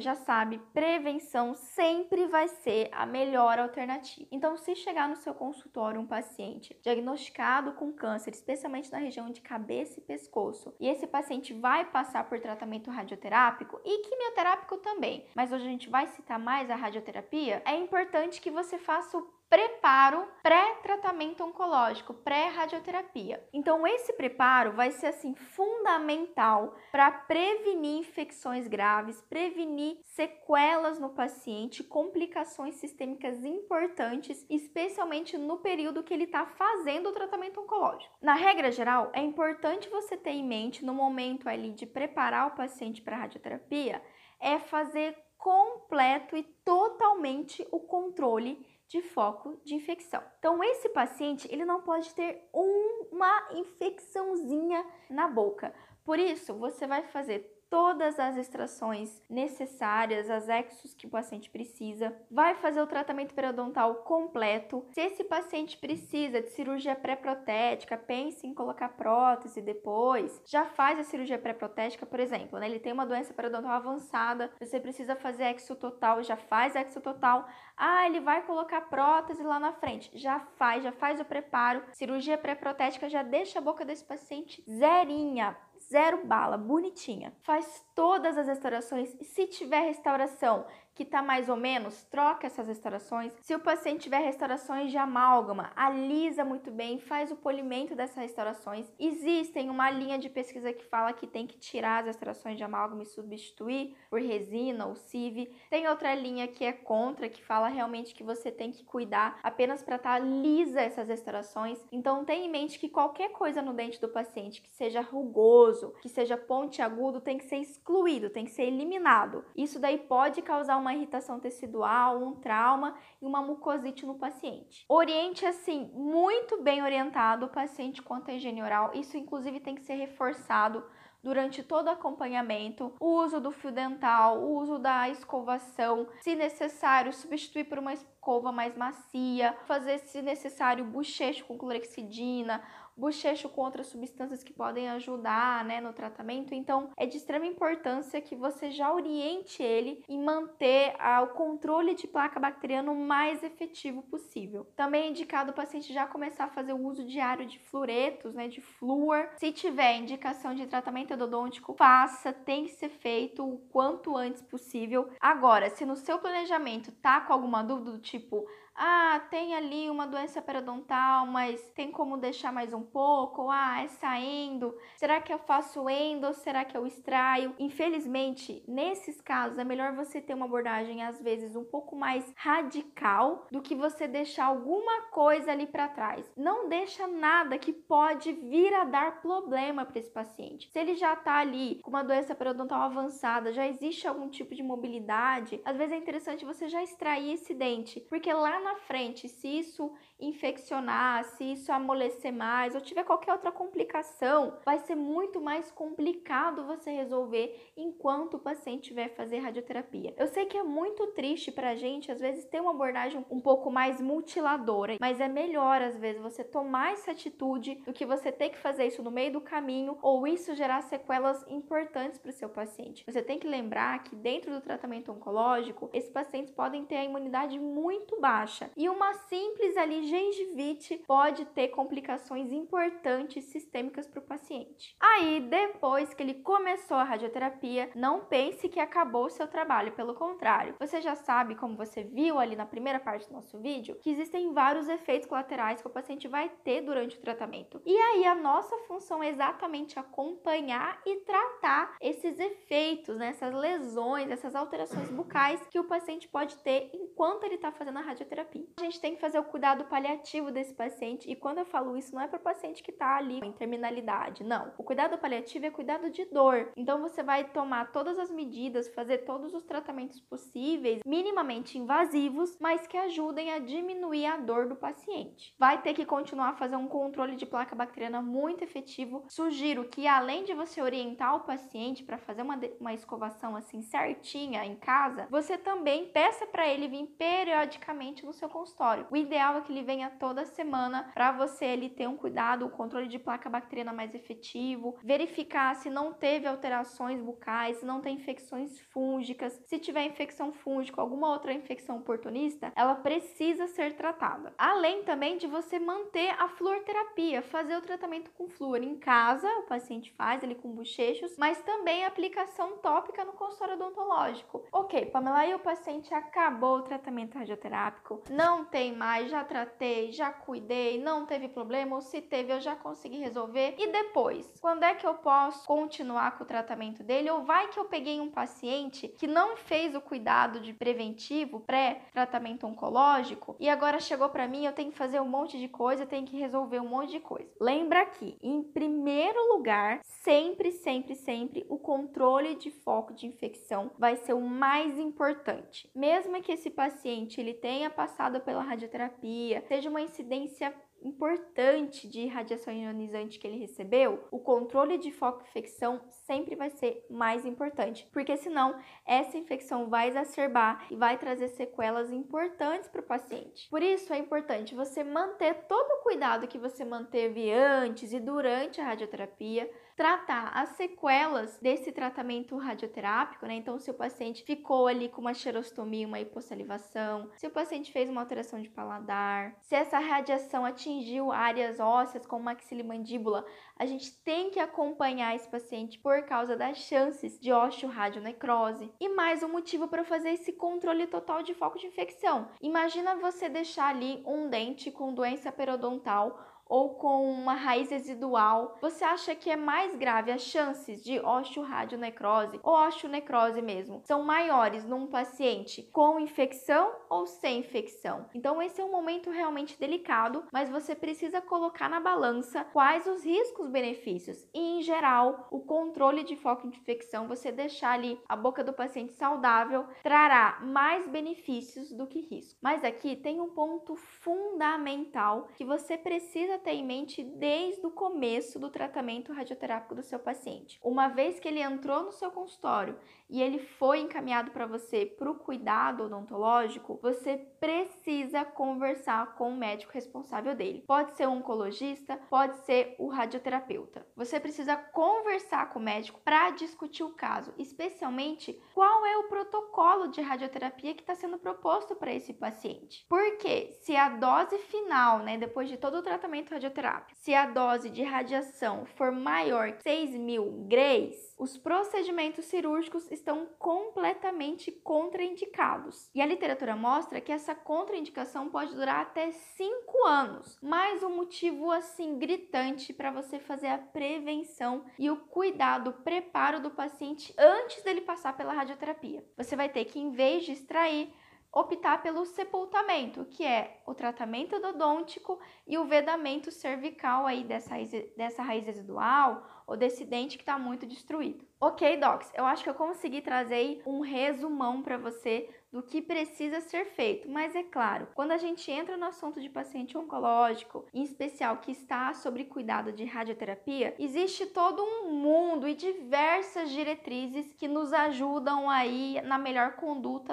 já sabe, prevenção sempre vai ser a melhor alternativa. Então, se chegar no seu consultório um paciente diagnosticado com câncer, especialmente na região de cabeça e pescoço, e esse paciente vai passar por tratamento radioterápico e quimioterápico também, mas hoje a gente vai citar mais a radioterapia, é importante que você faça o preparo pré-tratamento oncológico, pré-radioterapia. Então esse preparo vai ser assim fundamental para prevenir infecções graves, prevenir sequelas no paciente, complicações sistêmicas importantes, especialmente no período que ele está fazendo o tratamento oncológico. Na regra geral, é importante você ter em mente no momento ali de preparar o paciente para radioterapia, é fazer completo e totalmente o controle de foco de infecção. Então, esse paciente ele não pode ter uma infecçãozinha na boca. Por isso, você vai fazer todas as extrações necessárias, as exos que o paciente precisa, vai fazer o tratamento periodontal completo. Se esse paciente precisa de cirurgia pré-protética, pense em colocar prótese depois. Já faz a cirurgia pré-protética, por exemplo, né? Ele tem uma doença periodontal avançada, você precisa fazer exo total, já faz exo total. Ah, ele vai colocar prótese lá na frente. Já faz, já faz o preparo. Cirurgia pré-protética já deixa a boca desse paciente zerinha zero bala, bonitinha. Faz todas as restaurações e se tiver restauração que está mais ou menos, troca essas restaurações. Se o paciente tiver restaurações de amálgama, alisa muito bem, faz o polimento dessas restaurações. Existem uma linha de pesquisa que fala que tem que tirar as restaurações de amálgama e substituir por resina ou sieve. Tem outra linha que é contra, que fala realmente que você tem que cuidar apenas para estar tá lisa essas restaurações. Então tenha em mente que qualquer coisa no dente do paciente que seja rugoso, que seja pontiagudo, tem que ser excluído, tem que ser eliminado. Isso daí pode causar uma irritação tecidual, um trauma e uma mucosite no paciente. Oriente assim, muito bem orientado o paciente quanto à higiene oral. Isso inclusive tem que ser reforçado durante todo o acompanhamento, o uso do fio dental, o uso da escovação, se necessário, substituir por uma escova mais macia, fazer, se necessário, bochecho com clorexidina, bochecho com outras substâncias que podem ajudar né, no tratamento. Então, é de extrema importância que você já oriente ele em manter ah, o controle de placa bacteriana o mais efetivo possível. Também é indicado o paciente já começar a fazer o uso diário de fluoretos, né, de flúor. Se tiver indicação de tratamento endodôntico, faça, tem que ser feito o quanto antes possível. Agora, se no seu planejamento tá com alguma dúvida do tipo, ah, tem ali uma doença periodontal, mas tem como deixar mais um pouco? Ah, é saindo. Será que eu faço endo será que eu extraio? Infelizmente, nesses casos, é melhor você ter uma abordagem às vezes um pouco mais radical do que você deixar alguma coisa ali para trás. Não deixa nada que pode vir a dar problema para esse paciente. Se ele já tá ali com uma doença periodontal avançada, já existe algum tipo de mobilidade, às vezes é interessante você já extrair esse dente, porque lá na frente, se isso infeccionar, se isso amolecer mais ou tiver qualquer outra complicação, vai ser muito mais complicado você resolver enquanto o paciente vai fazer radioterapia. Eu sei que é muito triste pra gente, às vezes, ter uma abordagem um pouco mais mutiladora, mas é melhor, às vezes, você tomar essa atitude do que você ter que fazer isso no meio do caminho ou isso gerar sequelas importantes para o seu paciente. Você tem que lembrar que dentro do tratamento oncológico, esses pacientes podem ter a imunidade muito baixa e uma simples ali gengivite pode ter complicações importantes sistêmicas para o paciente. Aí, depois que ele começou a radioterapia, não pense que acabou o seu trabalho, pelo contrário. Você já sabe, como você viu ali na primeira parte do nosso vídeo, que existem vários efeitos colaterais que o paciente vai ter durante o tratamento. E aí, a nossa função é exatamente acompanhar e tratar esses efeitos, né, essas lesões, essas alterações bucais que o paciente pode ter enquanto ele está fazendo a radioterapia. A gente tem que fazer o cuidado paliativo desse paciente. E quando eu falo isso, não é para o paciente que está ali em terminalidade, não. O cuidado paliativo é cuidado de dor. Então você vai tomar todas as medidas, fazer todos os tratamentos possíveis, minimamente invasivos, mas que ajudem a diminuir a dor do paciente. Vai ter que continuar a fazer um controle de placa bacteriana muito efetivo. Sugiro que além de você orientar o paciente para fazer uma, uma escovação assim certinha em casa, você também peça para ele vir periodicamente no seu consultório. O ideal é que ele venha toda semana para você ele ter um cuidado, um controle de placa bacteriana mais efetivo, verificar se não teve alterações bucais, se não tem infecções fúngicas. Se tiver infecção fúngica, alguma outra infecção oportunista, ela precisa ser tratada. Além também de você manter a fluoroterapia, fazer o tratamento com flúor em casa, o paciente faz ele com bochechos, mas também aplicação tópica no consultório odontológico. Ok, Pamela, aí o paciente acabou o tratamento radioterápico, não tem mais, já tratei, já cuidei, não teve problema, ou se teve, eu já consegui resolver. E depois, quando é que eu posso continuar com o tratamento dele? Ou vai que eu peguei um paciente que não fez o cuidado de preventivo, pré-tratamento oncológico, e agora chegou para mim, eu tenho que fazer um monte de coisa, tenho que resolver um monte de coisa. Lembra que, em primeiro lugar, sempre, sempre, sempre, o controle de foco de infecção vai ser o mais importante. Mesmo que esse paciente ele tenha passado pela radioterapia, seja uma incidência importante de radiação ionizante que ele recebeu, o controle de foco infecção sempre vai ser mais importante, porque senão essa infecção vai exacerbar e vai trazer sequelas importantes para o paciente. Por isso é importante você manter todo o cuidado que você manteve antes e durante a radioterapia, tratar as sequelas desse tratamento radioterápico, né? Então, se o paciente ficou ali com uma xerostomia, uma hipossalivação, se o paciente fez uma alteração de paladar, se essa radiação atingiu áreas ósseas como maxilimandíbula, a gente tem que acompanhar esse paciente por causa das chances de osteoradionecrose. E mais um motivo para fazer esse controle total de foco de infecção. Imagina você deixar ali um dente com doença periodontal ou com uma raiz residual, você acha que é mais grave as chances de osteoradionecrose ou osteonecrose mesmo são maiores num paciente com infecção ou sem infecção? Então esse é um momento realmente delicado, mas você precisa colocar na balança quais os riscos benefícios e em geral o controle de foco de infecção, você deixar ali a boca do paciente saudável trará mais benefícios do que risco. Mas aqui tem um ponto fundamental que você precisa ter em mente desde o começo do tratamento radioterápico do seu paciente. Uma vez que ele entrou no seu consultório e ele foi encaminhado para você para o cuidado odontológico, você precisa conversar com o médico responsável dele. Pode ser um oncologista, pode ser o radioterapeuta. Você precisa conversar com o médico para discutir o caso, especialmente qual é o protocolo de radioterapia que está sendo proposto para esse paciente. Porque se a dose final, né, depois de todo o tratamento radioterápico, se a dose de radiação for maior que 6 mil grays, os procedimentos cirúrgicos estão completamente contraindicados. E a literatura mostra que essa contraindicação pode durar até 5 anos. Mais um motivo assim gritante para você fazer a prevenção e o cuidado, o preparo do paciente antes dele passar pela radioterapia. Você vai ter que, em vez de extrair, optar pelo sepultamento, que é o tratamento odontico e o vedamento cervical aí dessa raiz, dessa raiz residual ou desse dente que está muito destruído. Ok, docs, eu acho que eu consegui trazer um resumão para você do que precisa ser feito, mas é claro, quando a gente entra no assunto de paciente oncológico, em especial que está sobre cuidado de radioterapia, existe todo um mundo e diversas diretrizes que nos ajudam aí na melhor conduta